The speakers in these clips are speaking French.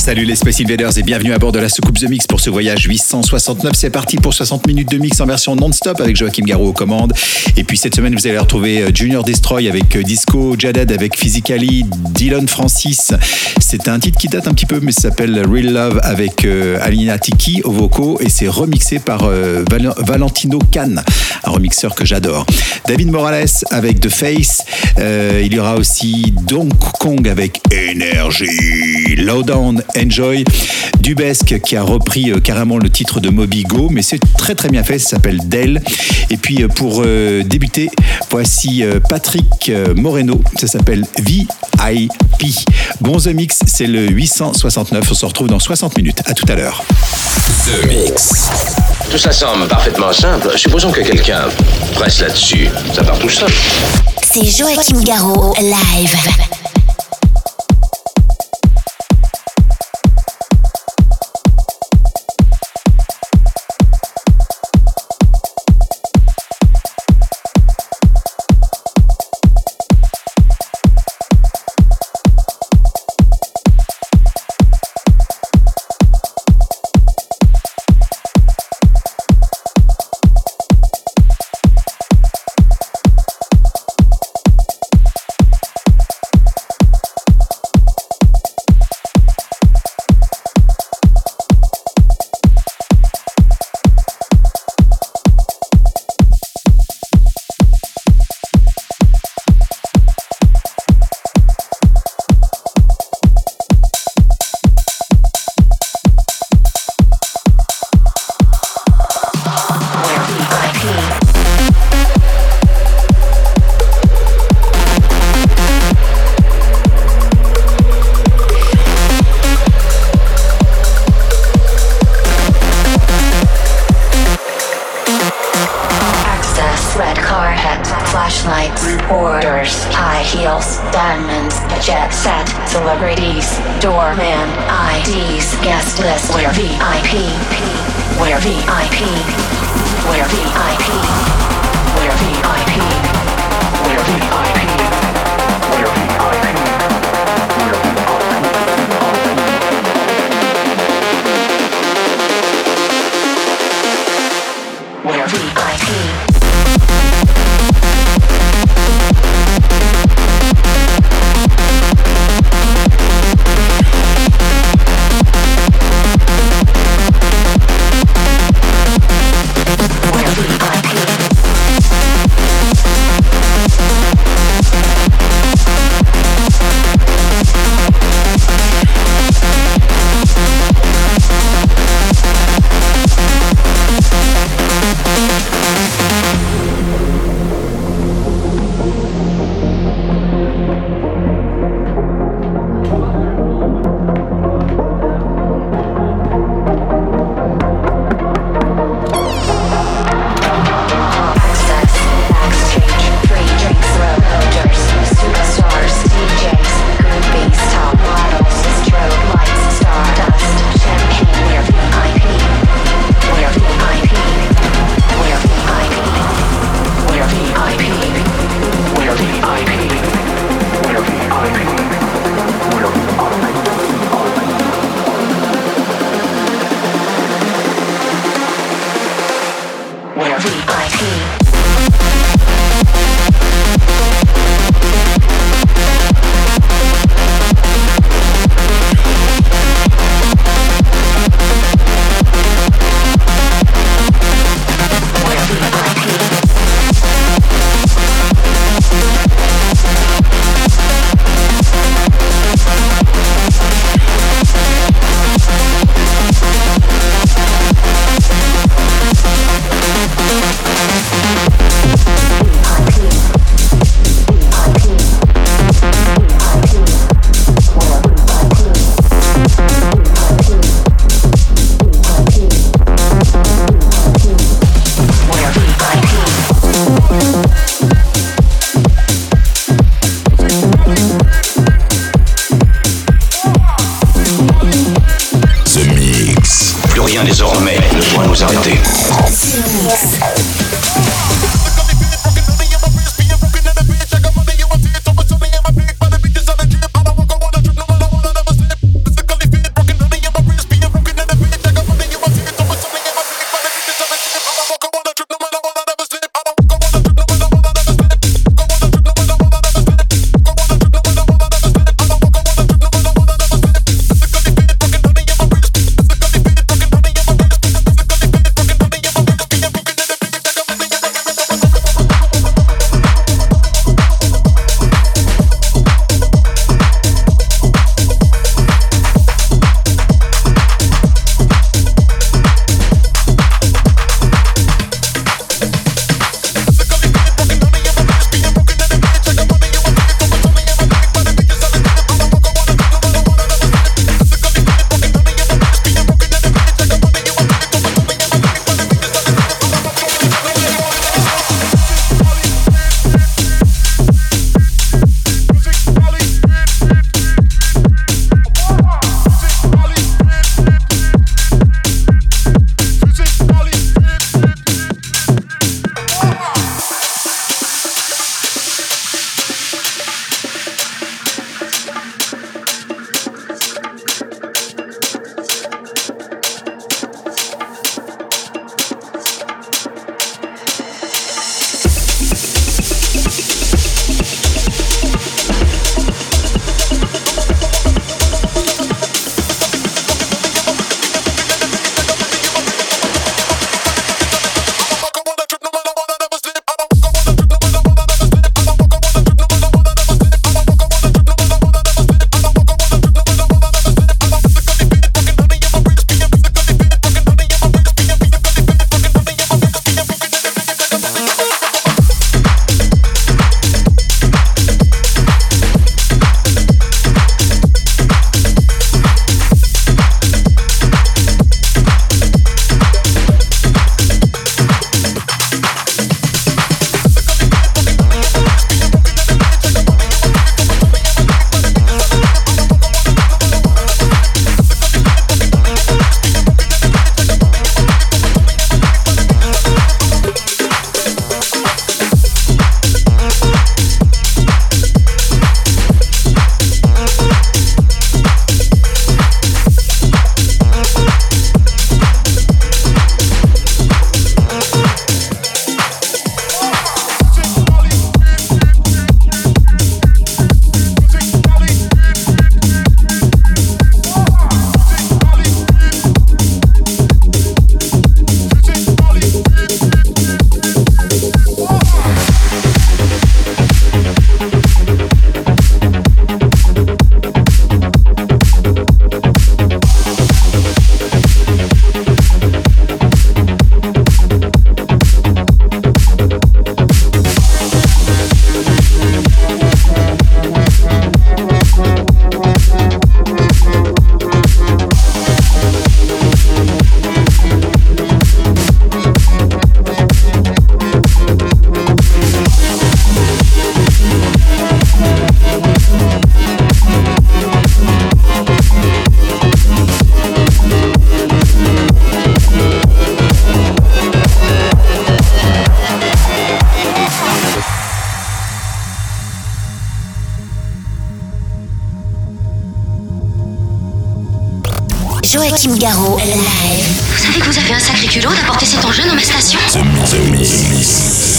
Salut les Space Invaders et bienvenue à bord de la soucoupe The Mix pour ce voyage 869. C'est parti pour 60 minutes de mix en version non-stop avec Joachim Garraud aux commandes. Et puis cette semaine, vous allez retrouver euh, Junior Destroy avec euh, Disco, Jaded avec Physically, Dylan Francis. C'est un titre qui date un petit peu, mais ça s'appelle Real Love avec euh, Alina Tiki au vocaux et c'est remixé par Val- Valentino Khan, un remixeur que j'adore. David Morales avec The Face. Il y aura aussi Donk Kong avec Energy. Lowdown Enjoy. Dubesque qui a repris euh, carrément le titre de Moby Go, mais c'est très très bien fait. Ça s'appelle Dell. Et puis euh, pour euh, débuter, voici euh, Patrick Moreno. Ça s'appelle VIP. Bon The Mix, c'est le 869. On se retrouve dans 60 minutes. À tout à l'heure. The Mix. Tout ça semble parfaitement simple. Supposons que quelqu'un presse là-dessus. Ça part tout seul. C'est Joachim Garraud, live.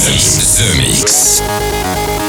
Mix. The Mix.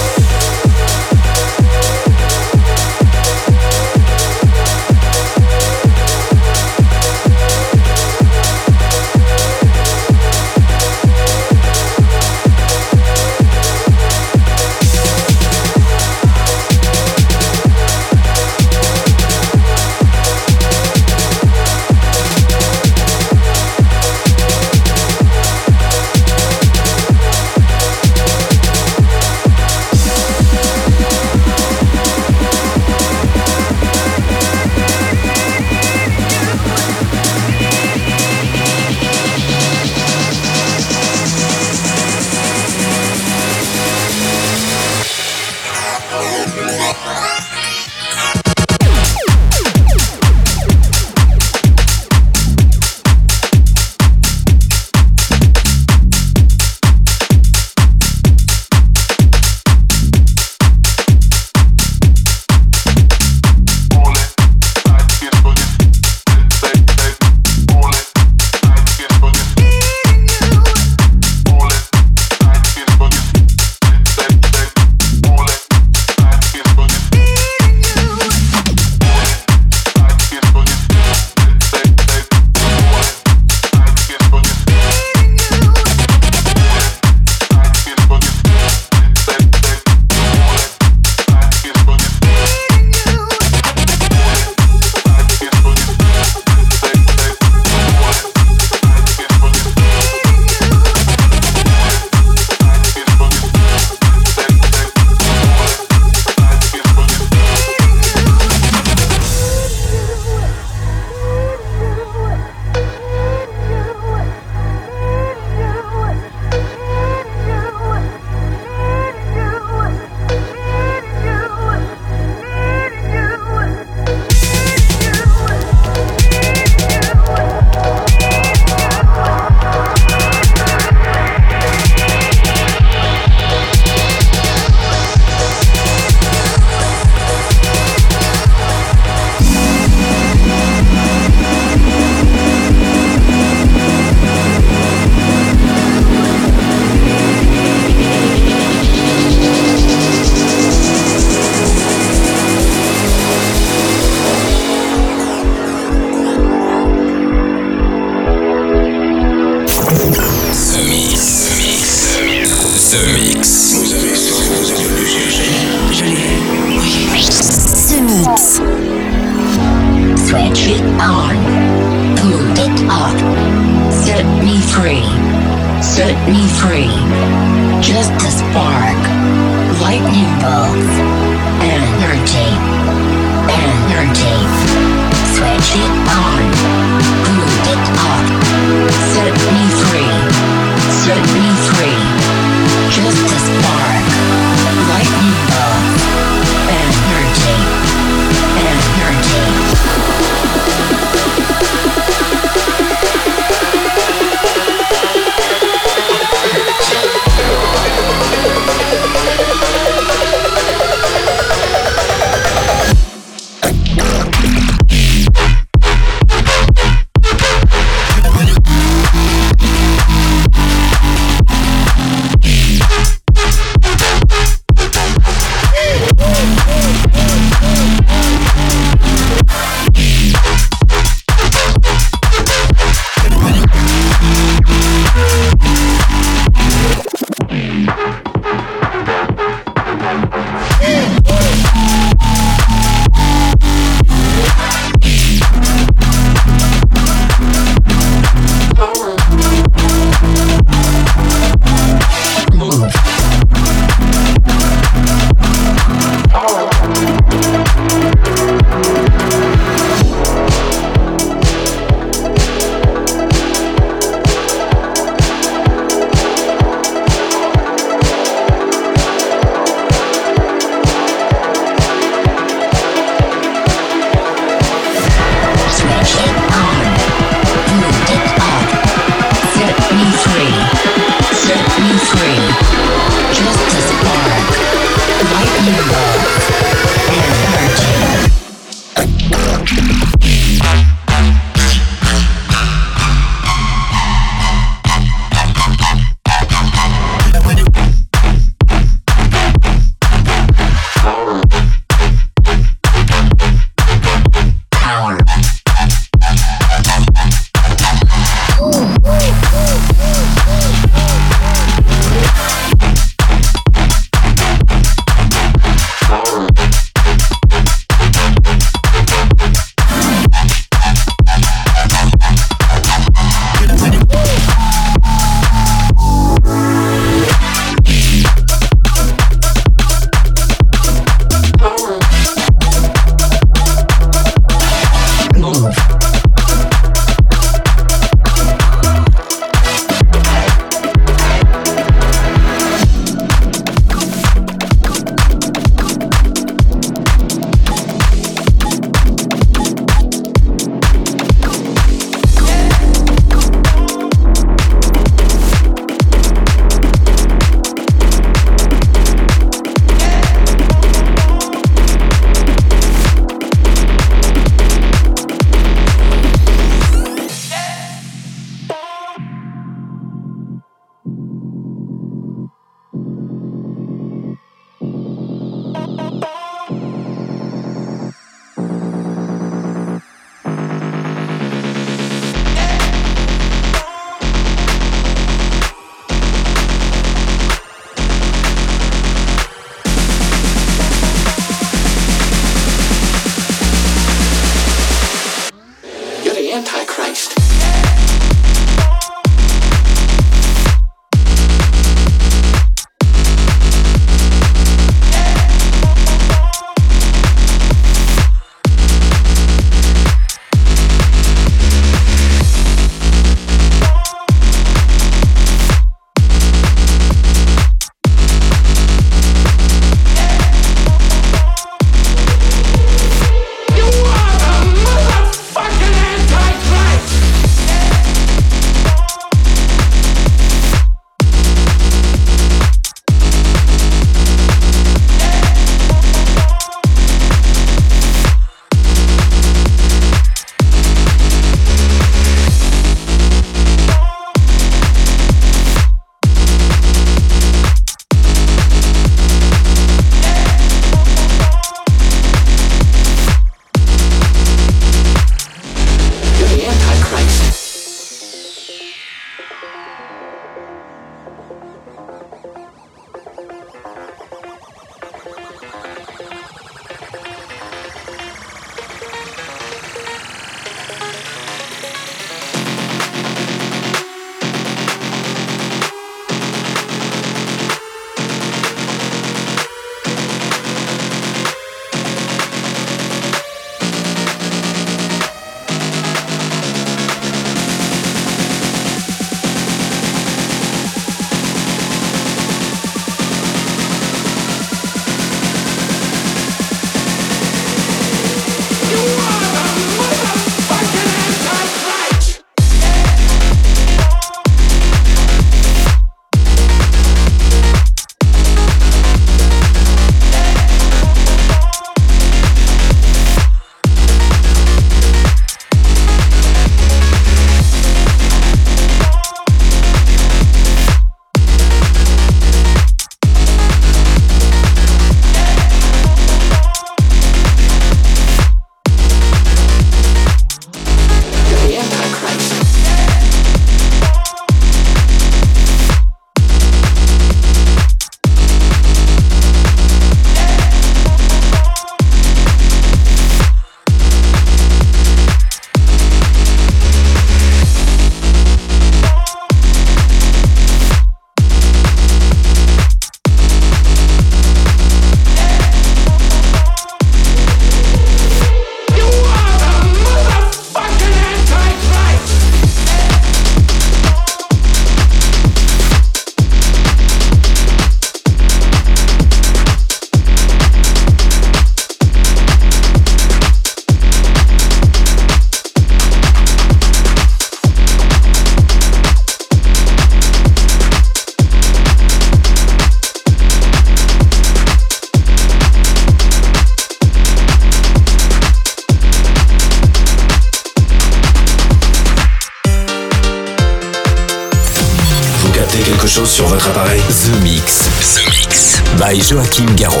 Joachim Garraud.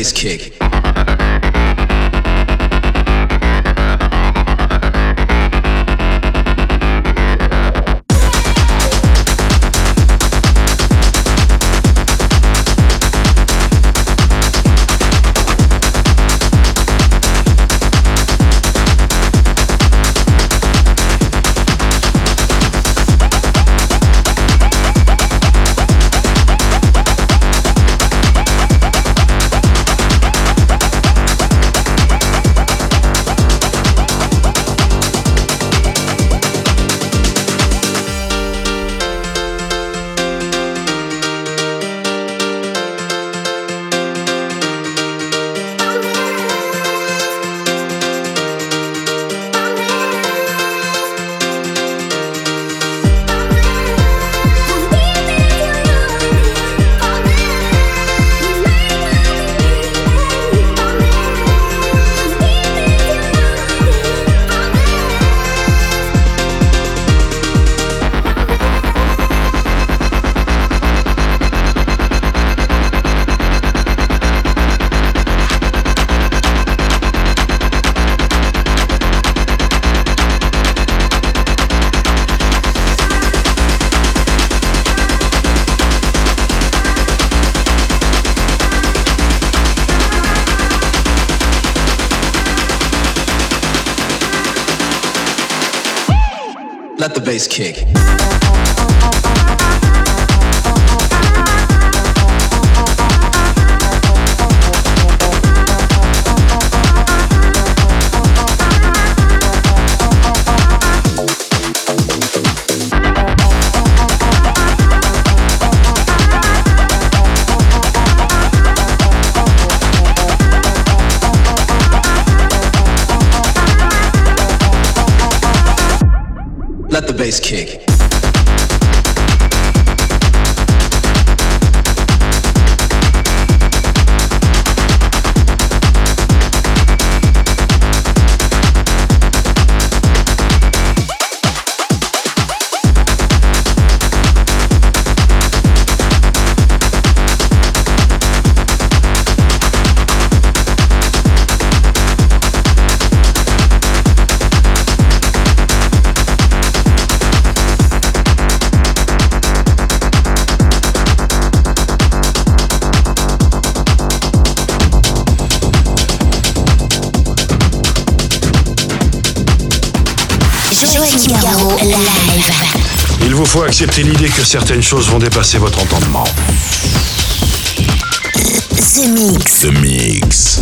Let the bass kick. Let the bass kick. Bass kick. Joachim Garraud, live. Il vous faut accepter l'idée que certaines choses vont dépasser votre entendement. The Mix. The Mix.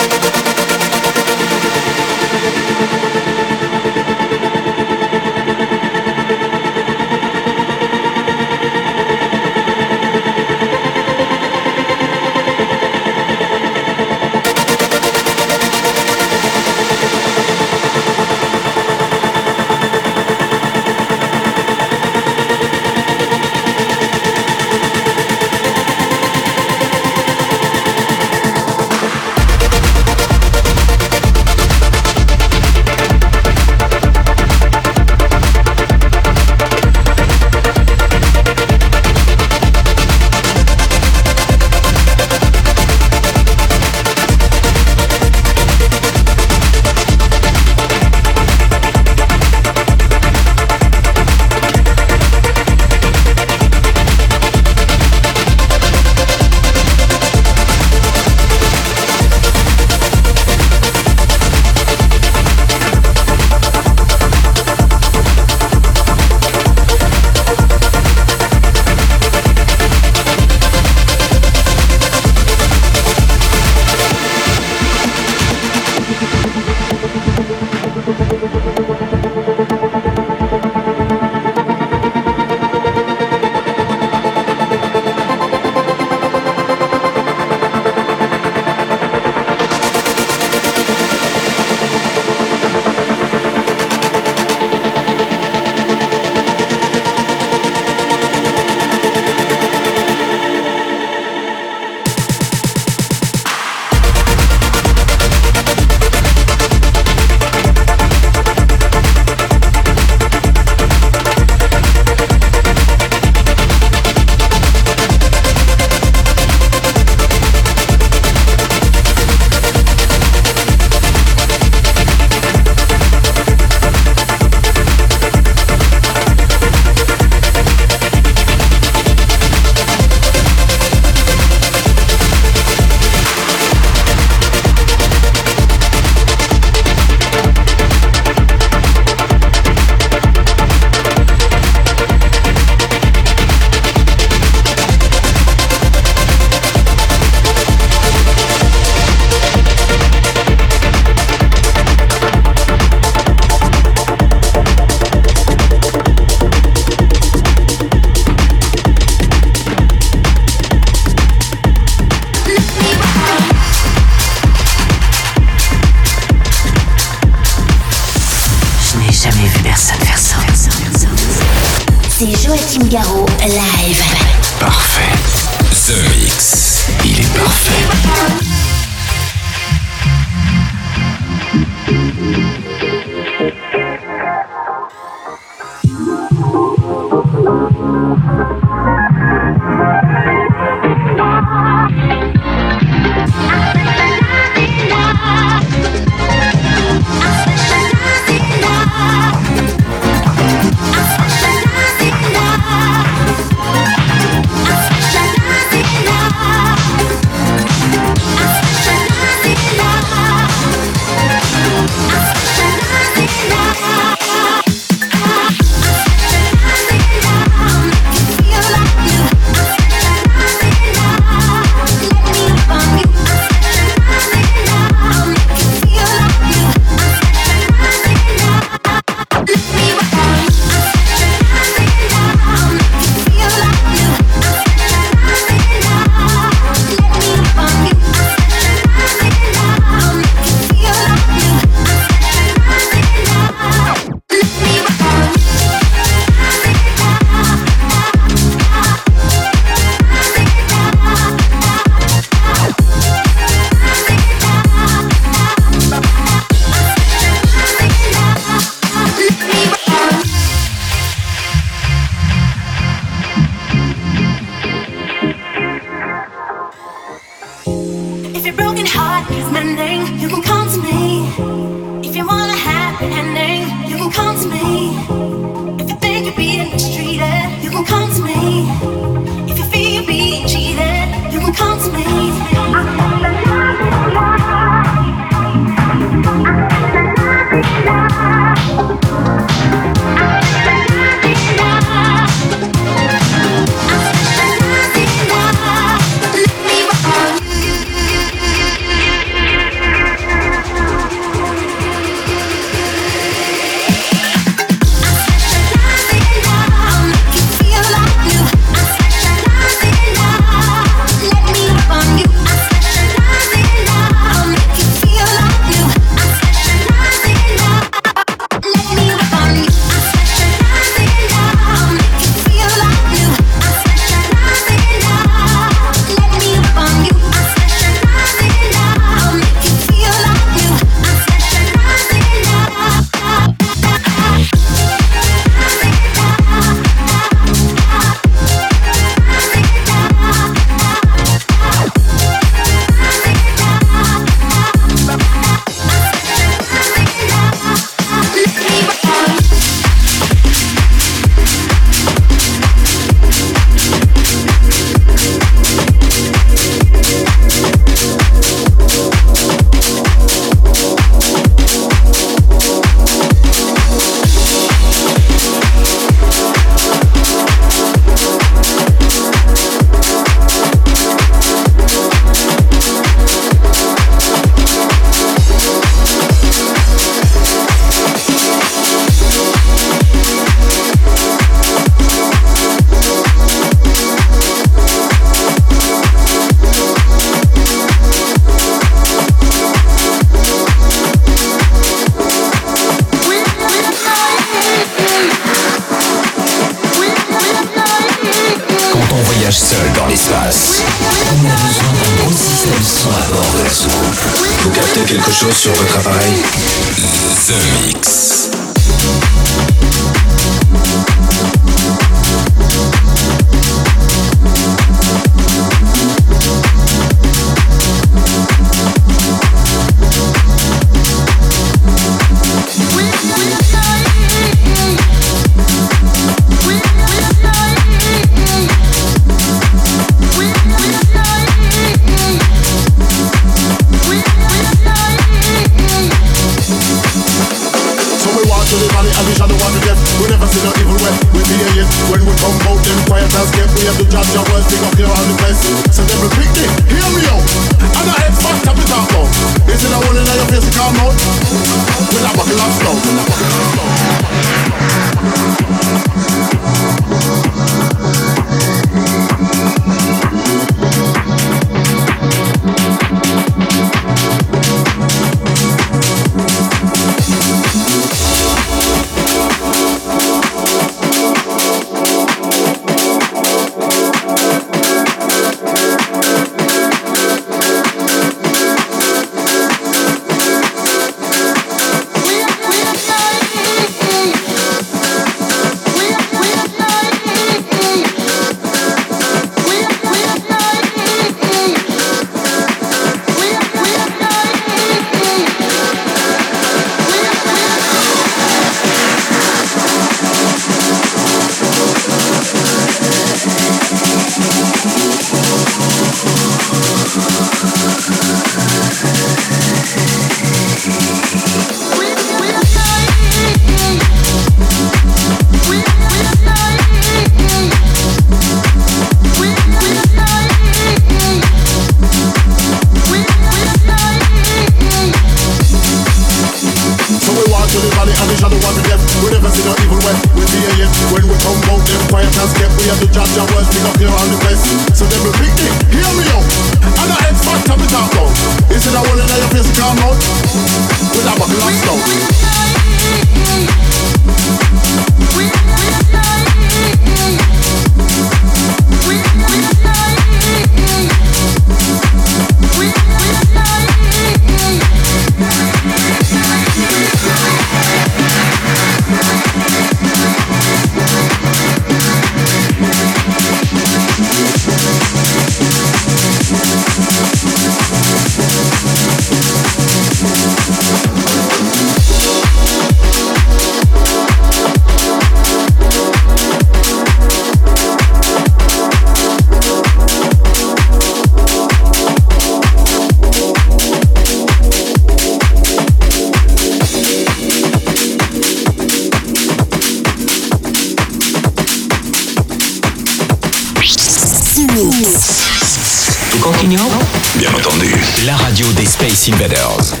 Invaders.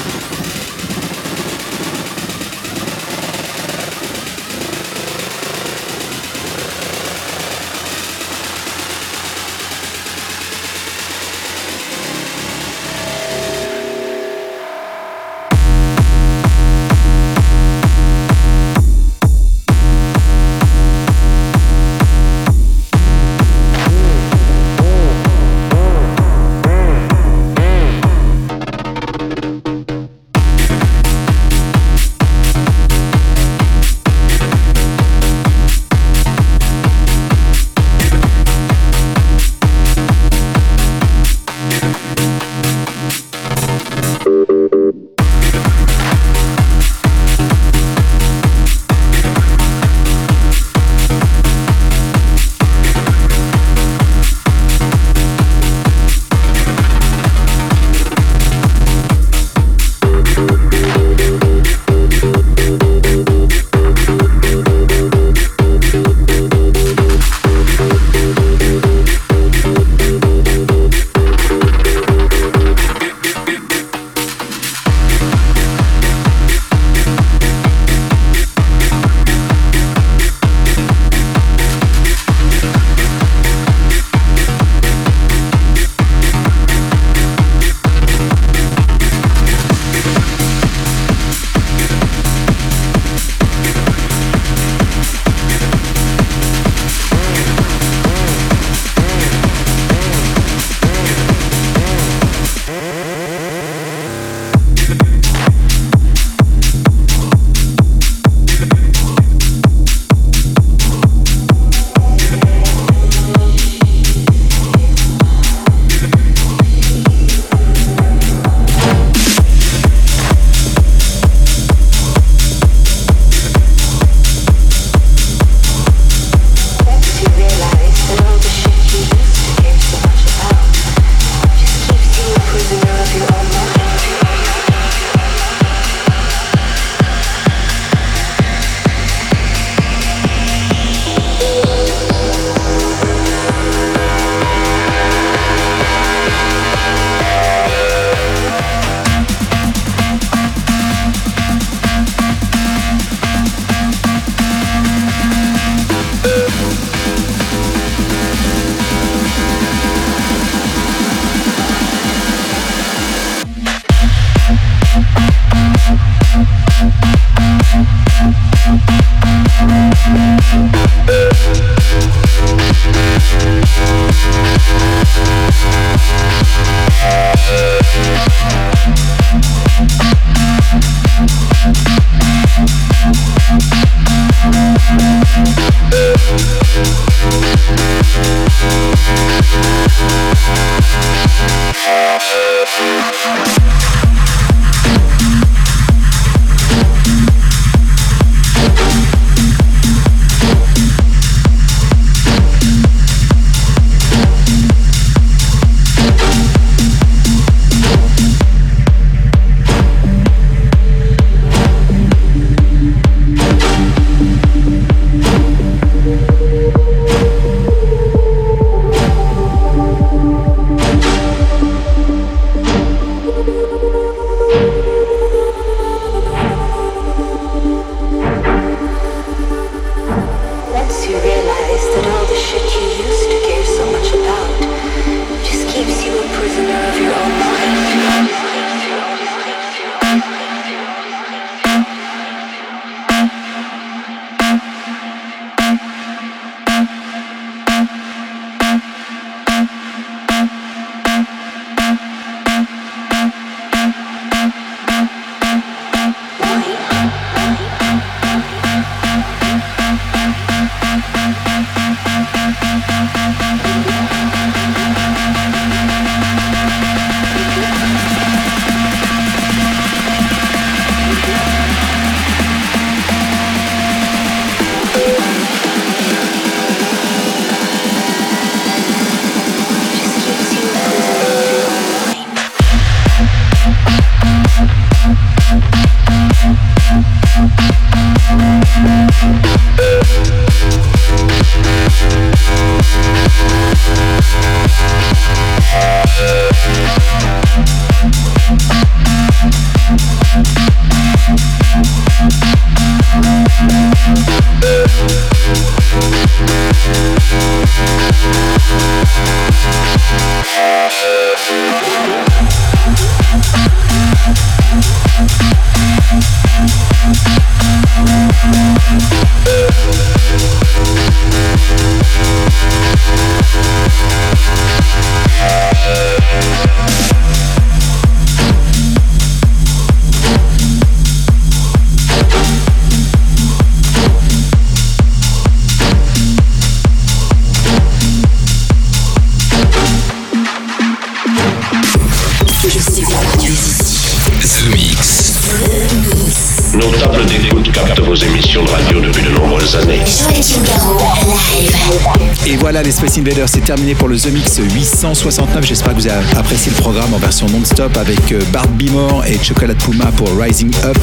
voilà, les Space Invaders, c'est terminé pour le The Mix 869. J'espère que vous avez apprécié le programme en version non-stop avec euh, Bart Bimore et Chocolate Puma pour Rising Up,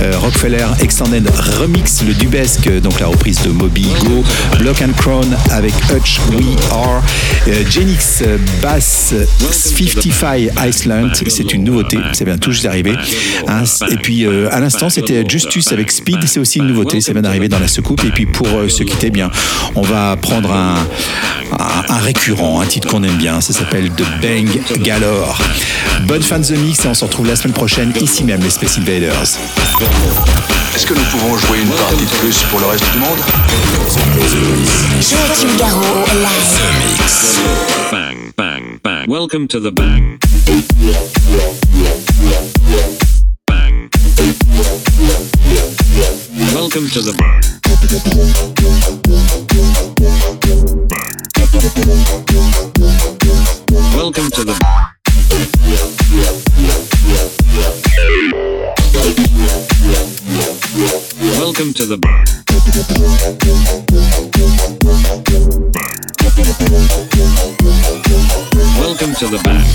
euh, Rockefeller Extended Remix, le Dubesque, donc la reprise de Moby Go, Block and Crown avec Hutch We Are, euh, Genix euh, Bass 55 Iceland, c'est une nouveauté, ça vient tout juste d'arriver. Hein, et puis euh, à l'instant, c'était Justus avec Speed, c'est aussi une nouveauté, ça vient d'arriver dans la soucoupe. Et puis pour euh, se quitter, bien, on va prendre un, un, un récurrent, un titre qu'on aime bien, ça s'appelle The Bang Galore. Bonne fin de The Mix et on se retrouve la semaine prochaine ici même, les Space Invaders. Est-ce que nous pouvons jouer une partie de plus pour le reste du monde? Joachim Garraud, live. The Mix. Bang, bang, bang. Welcome to the bang. Bang. Welcome to the bang. Welcome to the Welcome to the bang. Welcome to the bang,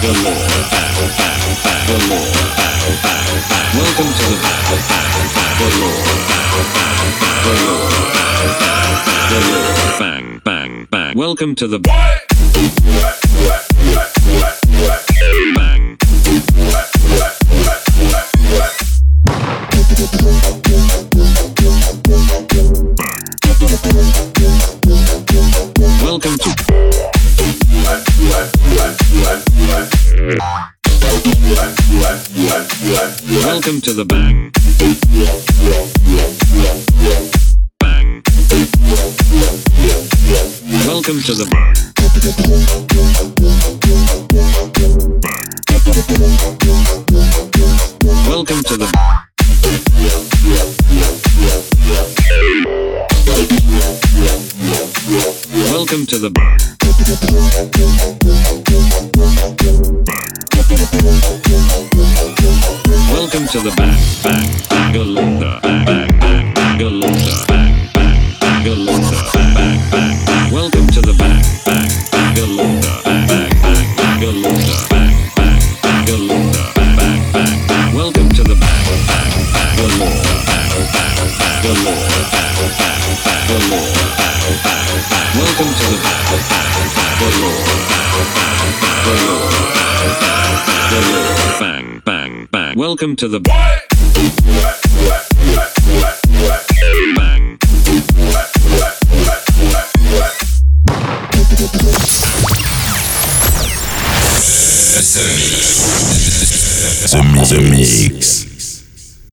bang, bangalore, bang, bang, bangalore, bang, bang, bang. Welcome to the bang, bang, bangalore, bang, bang, bangalore, bang, bang, bangalore, bang, bang, bang. Welcome to the bang. Welcome to the bang. Bang. Welcome to the bang. Welcome to the Welcome to the bang. To the bang, bang, Welcome to the bang. The Mix. The Mix.